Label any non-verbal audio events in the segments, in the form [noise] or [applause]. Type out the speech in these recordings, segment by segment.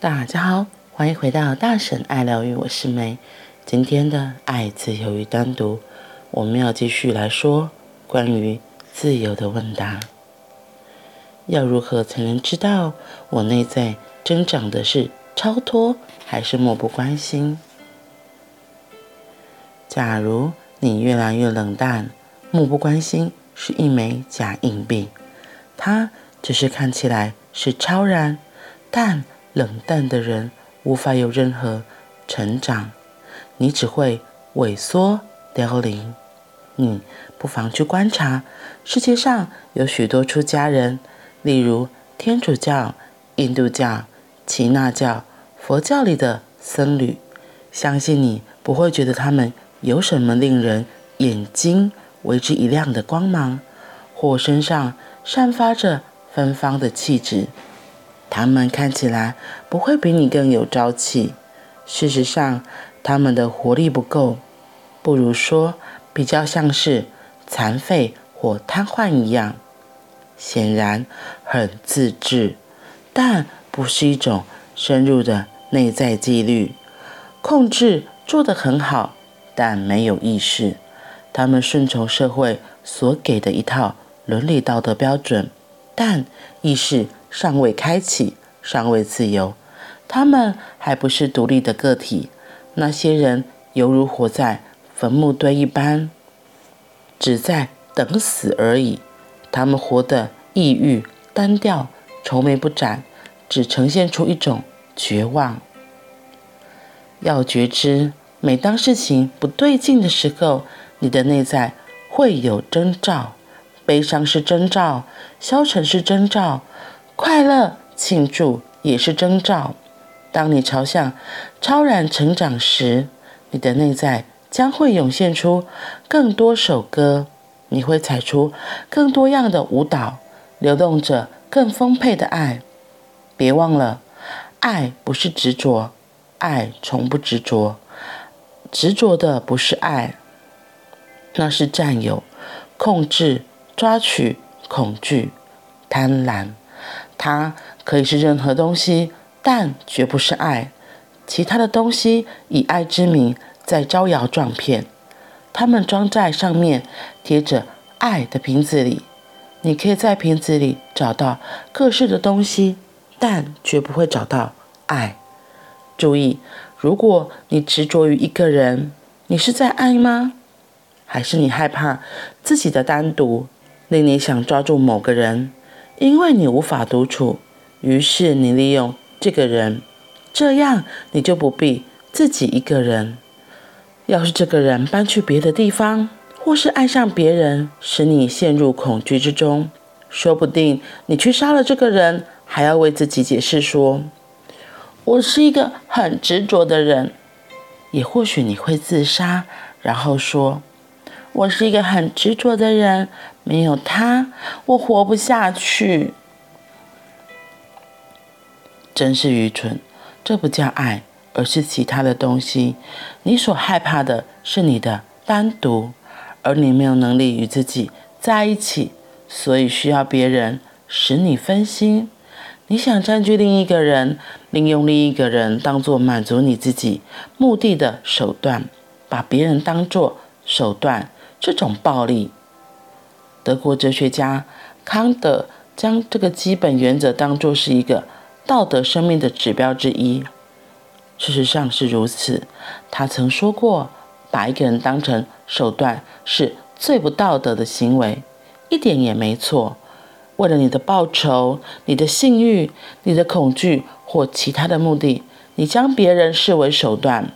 大家好，欢迎回到大婶爱疗愈，我是梅。今天的爱、自由与单独，我们要继续来说关于自由的问答。要如何才能知道我内在增长的是超脱还是漠不关心？假如你越来越冷淡，漠不关心是一枚假硬币，它只是看起来是超然，但。冷淡的人无法有任何成长，你只会萎缩凋零。你不妨去观察，世界上有许多出家人，例如天主教、印度教、耆那教、佛教里的僧侣，相信你不会觉得他们有什么令人眼睛为之一亮的光芒，或身上散发着芬芳的气质。他们看起来不会比你更有朝气，事实上，他们的活力不够，不如说比较像是残废或瘫痪一样。显然很自制，但不是一种深入的内在纪律。控制做得很好，但没有意识。他们顺从社会所给的一套伦理道德标准，但意识。尚未开启，尚未自由，他们还不是独立的个体。那些人犹如活在坟墓堆一般，只在等死而已。他们活得抑郁、单调、愁眉不展，只呈现出一种绝望。要觉知，每当事情不对劲的时候，你的内在会有征兆。悲伤是征兆，消沉是征兆。快乐庆祝也是征兆。当你朝向超然成长时，你的内在将会涌现出更多首歌，你会踩出更多样的舞蹈，流动着更丰沛的爱。别忘了，爱不是执着，爱从不执着。执着的不是爱，那是占有、控制、抓取、恐惧、贪婪。它可以是任何东西，但绝不是爱。其他的东西以爱之名在招摇撞骗，它们装在上面贴着爱的瓶子里。你可以在瓶子里找到各式的东西，但绝不会找到爱。注意，如果你执着于一个人，你是在爱吗？还是你害怕自己的单独，令你想抓住某个人？因为你无法独处，于是你利用这个人，这样你就不必自己一个人。要是这个人搬去别的地方，或是爱上别人，使你陷入恐惧之中，说不定你去杀了这个人，还要为自己解释说：“我是一个很执着的人。”也或许你会自杀，然后说。我是一个很执着的人，没有他，我活不下去。真是愚蠢，这不叫爱，而是其他的东西。你所害怕的是你的单独，而你没有能力与自己在一起，所以需要别人使你分心。你想占据另一个人，利用另一个人当做满足你自己目的的手段，把别人当做手段。这种暴力，德国哲学家康德将这个基本原则当作是一个道德生命的指标之一。事实上是如此。他曾说过，把一个人当成手段是最不道德的行为，一点也没错。为了你的报酬、你的性欲、你的恐惧或其他的目的，你将别人视为手段，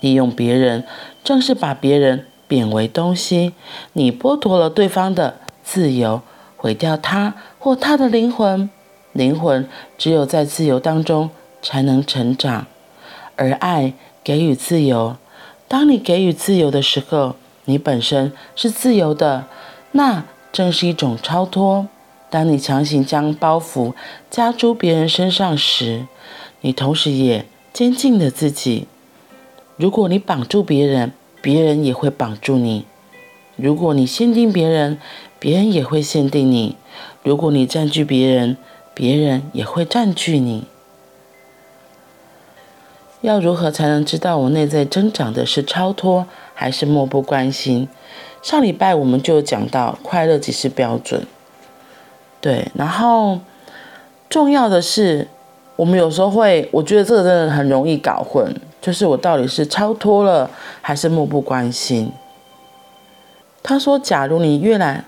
利用别人，正是把别人。贬为东西，你剥夺了对方的自由，毁掉他或他的灵魂。灵魂只有在自由当中才能成长，而爱给予自由。当你给予自由的时候，你本身是自由的，那正是一种超脱。当你强行将包袱加诸别人身上时，你同时也监禁了自己。如果你绑住别人，别人也会绑住你。如果你限定别人，别人也会限定你。如果你占据别人，别人也会占据你。要如何才能知道我内在增长的是超脱还是漠不关心？上礼拜我们就讲到快乐即是标准，对。然后重要的是，我们有时候会，我觉得这个真的很容易搞混，就是我到底是超脱了还是漠不关心？他说：“假如你越来，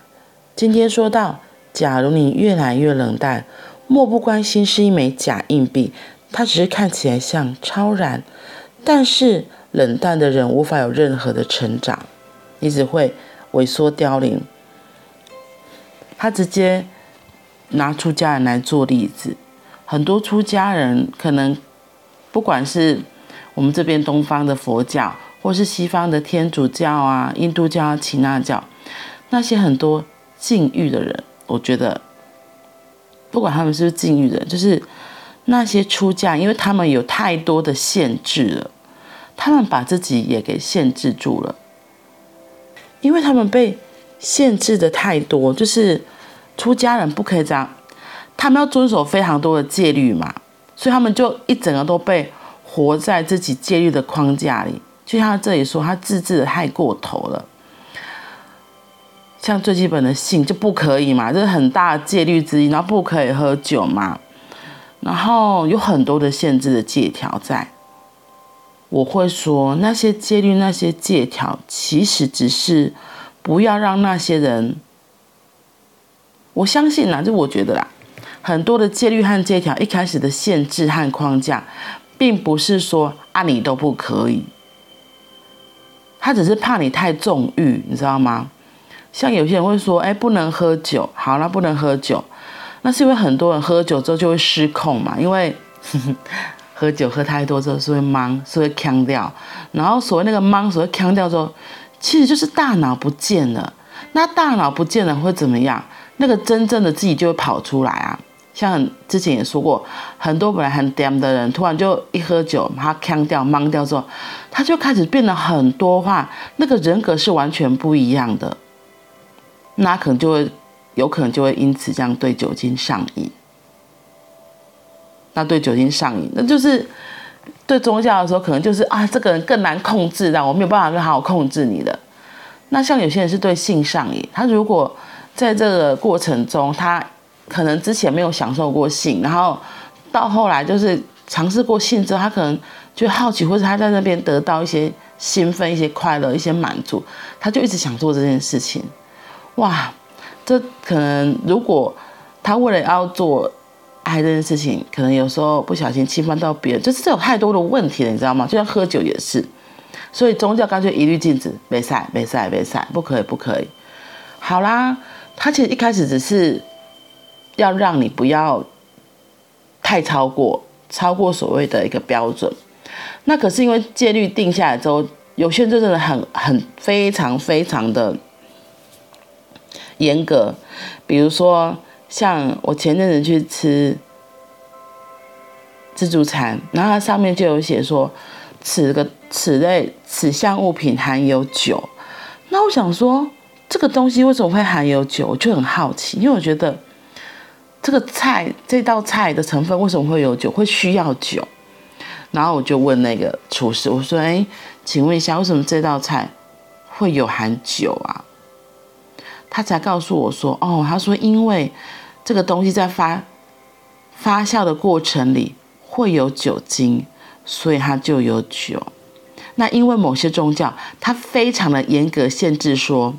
今天说到，假如你越来越冷淡，漠不关心是一枚假硬币。”它只是看起来像超然，但是冷淡的人无法有任何的成长，你只会萎缩凋零。他直接拿出家人来做例子，很多出家人可能不管是我们这边东方的佛教，或是西方的天主教啊、印度教啊、耆那教，那些很多禁欲的人，我觉得不管他们是不是禁欲的人，就是。那些出家，因为他们有太多的限制了，他们把自己也给限制住了，因为他们被限制的太多，就是出家人不可以这样，他们要遵守非常多的戒律嘛，所以他们就一整个都被活在自己戒律的框架里。就像他这里说，他自制的太过头了，像最基本的性就不可以嘛，这是很大的戒律之一，然后不可以喝酒嘛。然后有很多的限制的戒条在，我会说那些戒律、那些戒条，其实只是不要让那些人。我相信啦，就我觉得啦，很多的戒律和戒条一开始的限制和框架，并不是说啊你都不可以，他只是怕你太纵欲，你知道吗？像有些人会说，哎，不能喝酒，好了，不能喝酒。那是因为很多人喝酒之后就会失控嘛，因为呵 [laughs] 呵喝酒喝太多之后是会懵，是会呛掉。然后所谓那个懵，所谓呛掉之后，其实就是大脑不见了。那大脑不见了会怎么样？那个真正的自己就会跑出来啊。像之前也说过，很多本来很 damn 的人，突然就一喝酒，他腔掉、懵掉之后，他就开始变得很多话，那个人格是完全不一样的。那可能就会。有可能就会因此这样对酒精上瘾，那对酒精上瘾，那就是对宗教的时候，可能就是啊，这个人更难控制，让我没有办法更好好控制你的。那像有些人是对性上瘾，他如果在这个过程中，他可能之前没有享受过性，然后到后来就是尝试过性之后，他可能就好奇，或者他在那边得到一些兴奋、一些快乐、一些满足，他就一直想做这件事情，哇！这可能，如果他为了要做爱这件事情，可能有时候不小心侵犯到别人，就是这有太多的问题了，你知道吗？就像喝酒也是，所以宗教干脆一律禁止，没赛，没赛，没赛，不可以，不可以。好啦，他其实一开始只是要让你不要太超过，超过所谓的一个标准。那可是因为戒律定下来之后，有些人就真的很很非常非常的。严格，比如说像我前阵子去吃自助餐，然后它上面就有写说，此个此类此项物品含有酒。那我想说，这个东西为什么会含有酒？我就很好奇，因为我觉得这个菜这道菜的成分为什么会有酒，会需要酒？然后我就问那个厨师，我说：“哎，请问一下，为什么这道菜会有含酒啊？”他才告诉我说：“哦，他说因为这个东西在发发酵的过程里会有酒精，所以它就有酒。那因为某些宗教它非常的严格限制说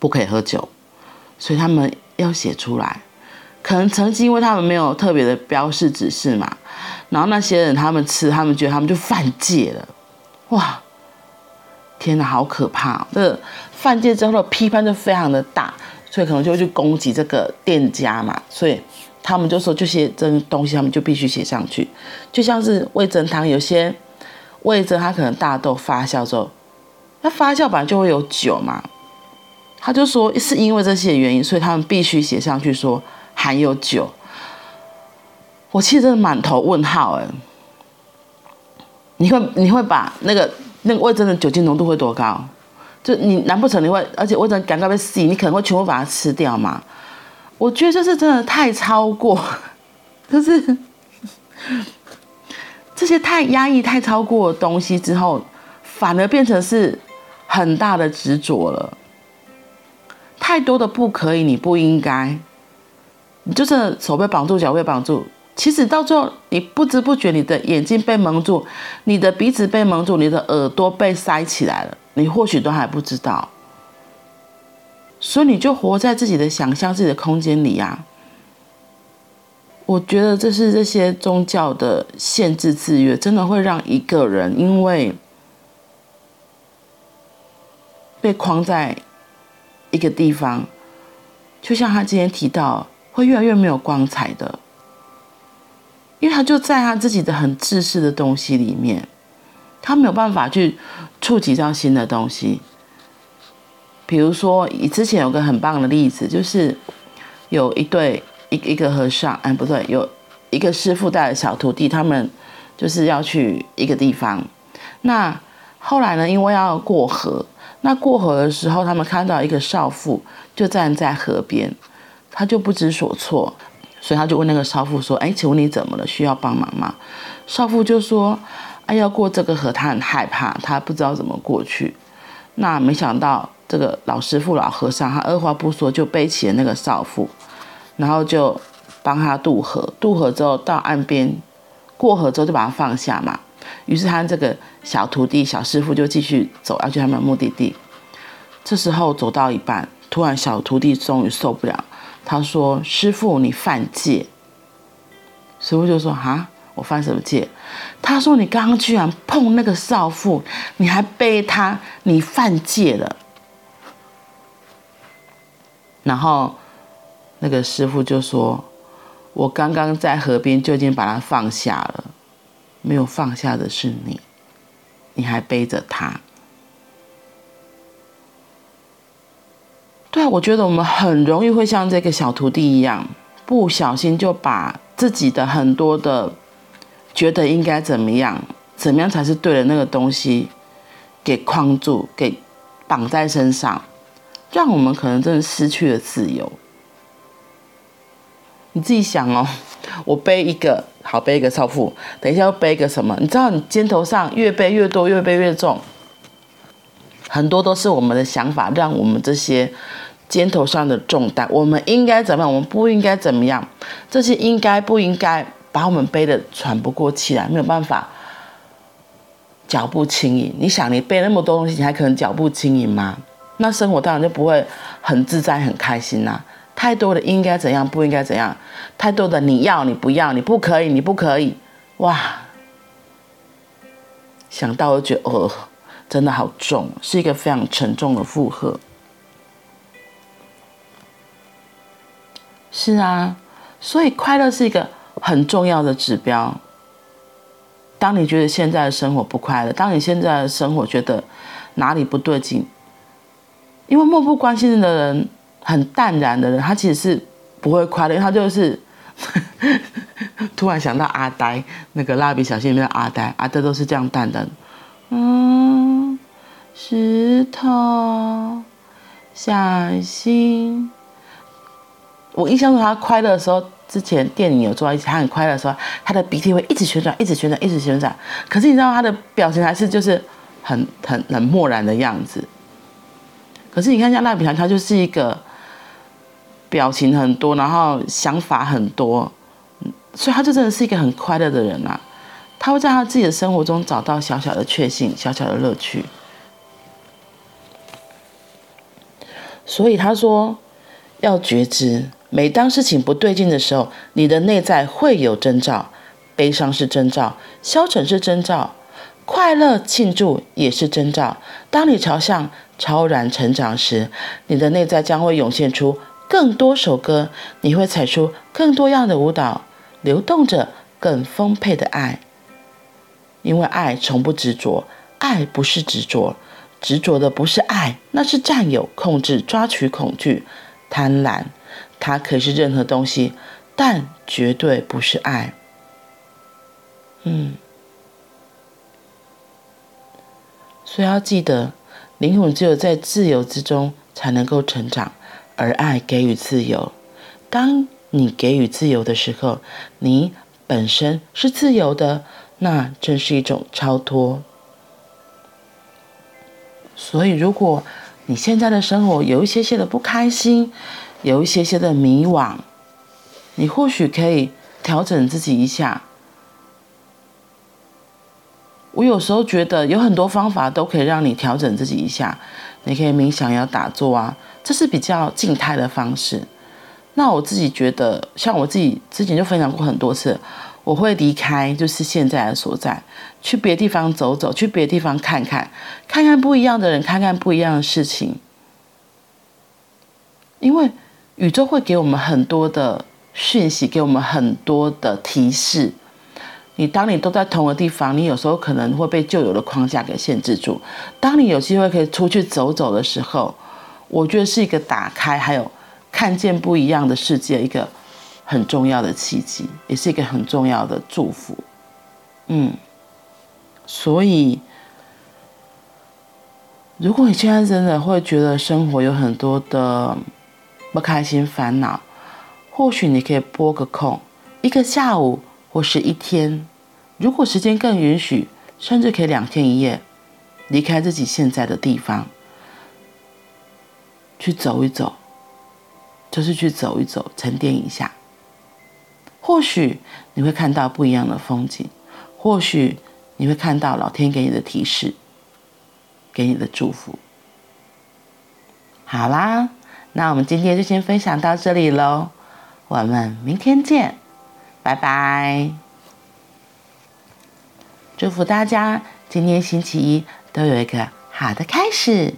不可以喝酒，所以他们要写出来。可能曾经因为他们没有特别的标示指示嘛，然后那些人他们吃，他们觉得他们就犯戒了。哇，天哪，好可怕！这。”犯戒之后的批判就非常的大，所以可能就会去攻击这个店家嘛，所以他们就说这些这东西他们就必须写上去，就像是味噌汤，有些味噌它可能大豆发酵之后，那发酵本来就会有酒嘛，他就说是因为这些原因，所以他们必须写上去说含有酒。我其实真的满头问号哎，你会你会把那个那个味真的酒精浓度会多高？就你难不成你会，而且我真的赶快被洗，你可能会全部把它吃掉吗？我觉得这是真的太超过，[laughs] 就是这些太压抑、太超过的东西之后，反而变成是很大的执着了。太多的不可以，你不应该，你就是手被绑住，脚被绑住。其实到最后，你不知不觉，你的眼睛被蒙住，你的鼻子被蒙住，你的耳朵被塞起来了，你或许都还不知道。所以你就活在自己的想象、自己的空间里呀。我觉得这是这些宗教的限制制约，真的会让一个人因为被框在一个地方，就像他今天提到，会越来越没有光彩的。因为他就在他自己的很自私的东西里面，他没有办法去触及到新的东西。比如说，以之前有个很棒的例子，就是有一对一一个和尚，哎，不对，有一个师父带着小徒弟，他们就是要去一个地方。那后来呢，因为要过河，那过河的时候，他们看到一个少妇就站在河边，他就不知所措。所以他就问那个少妇说：“哎，请问你怎么了？需要帮忙吗？”少妇就说：“哎，要过这个河，他很害怕，他不知道怎么过去。”那没想到这个老师傅、老和尚，他二话不说就背起了那个少妇，然后就帮他渡河。渡河之后到岸边，过河之后就把他放下嘛。于是他这个小徒弟、小师傅就继续走，要去他们目的地。这时候走到一半，突然小徒弟终于受不了。他说：“师傅，你犯戒。”师傅就说：“哈，我犯什么戒？”他说：“你刚刚居然碰那个少妇，你还背他，你犯戒了。”然后那个师傅就说：“我刚刚在河边就已经把他放下了，没有放下的是你，你还背着他。”对，我觉得我们很容易会像这个小徒弟一样，不小心就把自己的很多的觉得应该怎么样，怎么样才是对的那个东西，给框住，给绑在身上，让我们可能真的失去了自由。你自己想哦，[laughs] 我背一个，好，背一个少妇，等一下又背一个什么？你知道，你肩头上越背越多，越背越重，很多都是我们的想法，让我们这些。肩头上的重担，我们应该怎么样？我们不应该怎么样？这些应该不应该把我们背得喘不过气来，没有办法，脚步轻盈。你想，你背那么多东西，你还可能脚步轻盈吗？那生活当然就不会很自在、很开心啦、太多的应该怎样，不应该怎样，太多的你要，你不要，你不可以，你不可以，哇！想到就觉得，哦，真的好重，是一个非常沉重的负荷。是啊，所以快乐是一个很重要的指标。当你觉得现在的生活不快乐，当你现在的生活觉得哪里不对劲，因为漠不关心的人、很淡然的人，他其实是不会快乐。他就是 [laughs] 突然想到阿呆，那个蜡笔小新里面的阿呆，阿呆都是这样淡淡。嗯，石头，小心。我印象中，他快乐的时候，之前电影有做到一起，他很快乐的时候，他的鼻涕会一直旋转，一直旋转，一直旋转。可是你知道，他的表情还是就是很很很漠然的样子。可是你看，像蜡笔小新，他就是一个表情很多，然后想法很多，所以他就真的是一个很快乐的人啊。他会在他自己的生活中找到小小的确幸，小小的乐趣。所以他说要觉知。每当事情不对劲的时候，你的内在会有征兆，悲伤是征兆，消沉是征兆，快乐庆祝也是征兆。当你朝向超然成长时，你的内在将会涌现出更多首歌，你会踩出更多样的舞蹈，流动着更丰沛的爱。因为爱从不执着，爱不是执着，执着的不是爱，那是占有、控制、抓取、恐惧、贪婪。它可以是任何东西，但绝对不是爱。嗯，所以要记得，灵魂只有在自由之中才能够成长，而爱给予自由。当你给予自由的时候，你本身是自由的，那正是一种超脱。所以，如果你现在的生活有一些些的不开心，有一些些的迷惘，你或许可以调整自己一下。我有时候觉得有很多方法都可以让你调整自己一下。你可以冥想，要打坐啊，这是比较静态的方式。那我自己觉得，像我自己之前就分享过很多次，我会离开就是现在的所在，去别的地方走走，去别的地方看看，看看不一样的人，看看不一样的事情。因为宇宙会给我们很多的讯息，给我们很多的提示。你当你都在同一个地方，你有时候可能会被旧有的框架给限制住。当你有机会可以出去走走的时候，我觉得是一个打开，还有看见不一样的世界，一个很重要的契机，也是一个很重要的祝福。嗯，所以如果你现在真的会觉得生活有很多的不开心、烦恼，或许你可以拨个空，一个下午。或是一天，如果时间更允许，甚至可以两天一夜，离开自己现在的地方，去走一走，就是去走一走，沉淀一下。或许你会看到不一样的风景，或许你会看到老天给你的提示，给你的祝福。好啦，那我们今天就先分享到这里喽我们明天见拜拜。祝福大家今天星期一都有一个好的开始。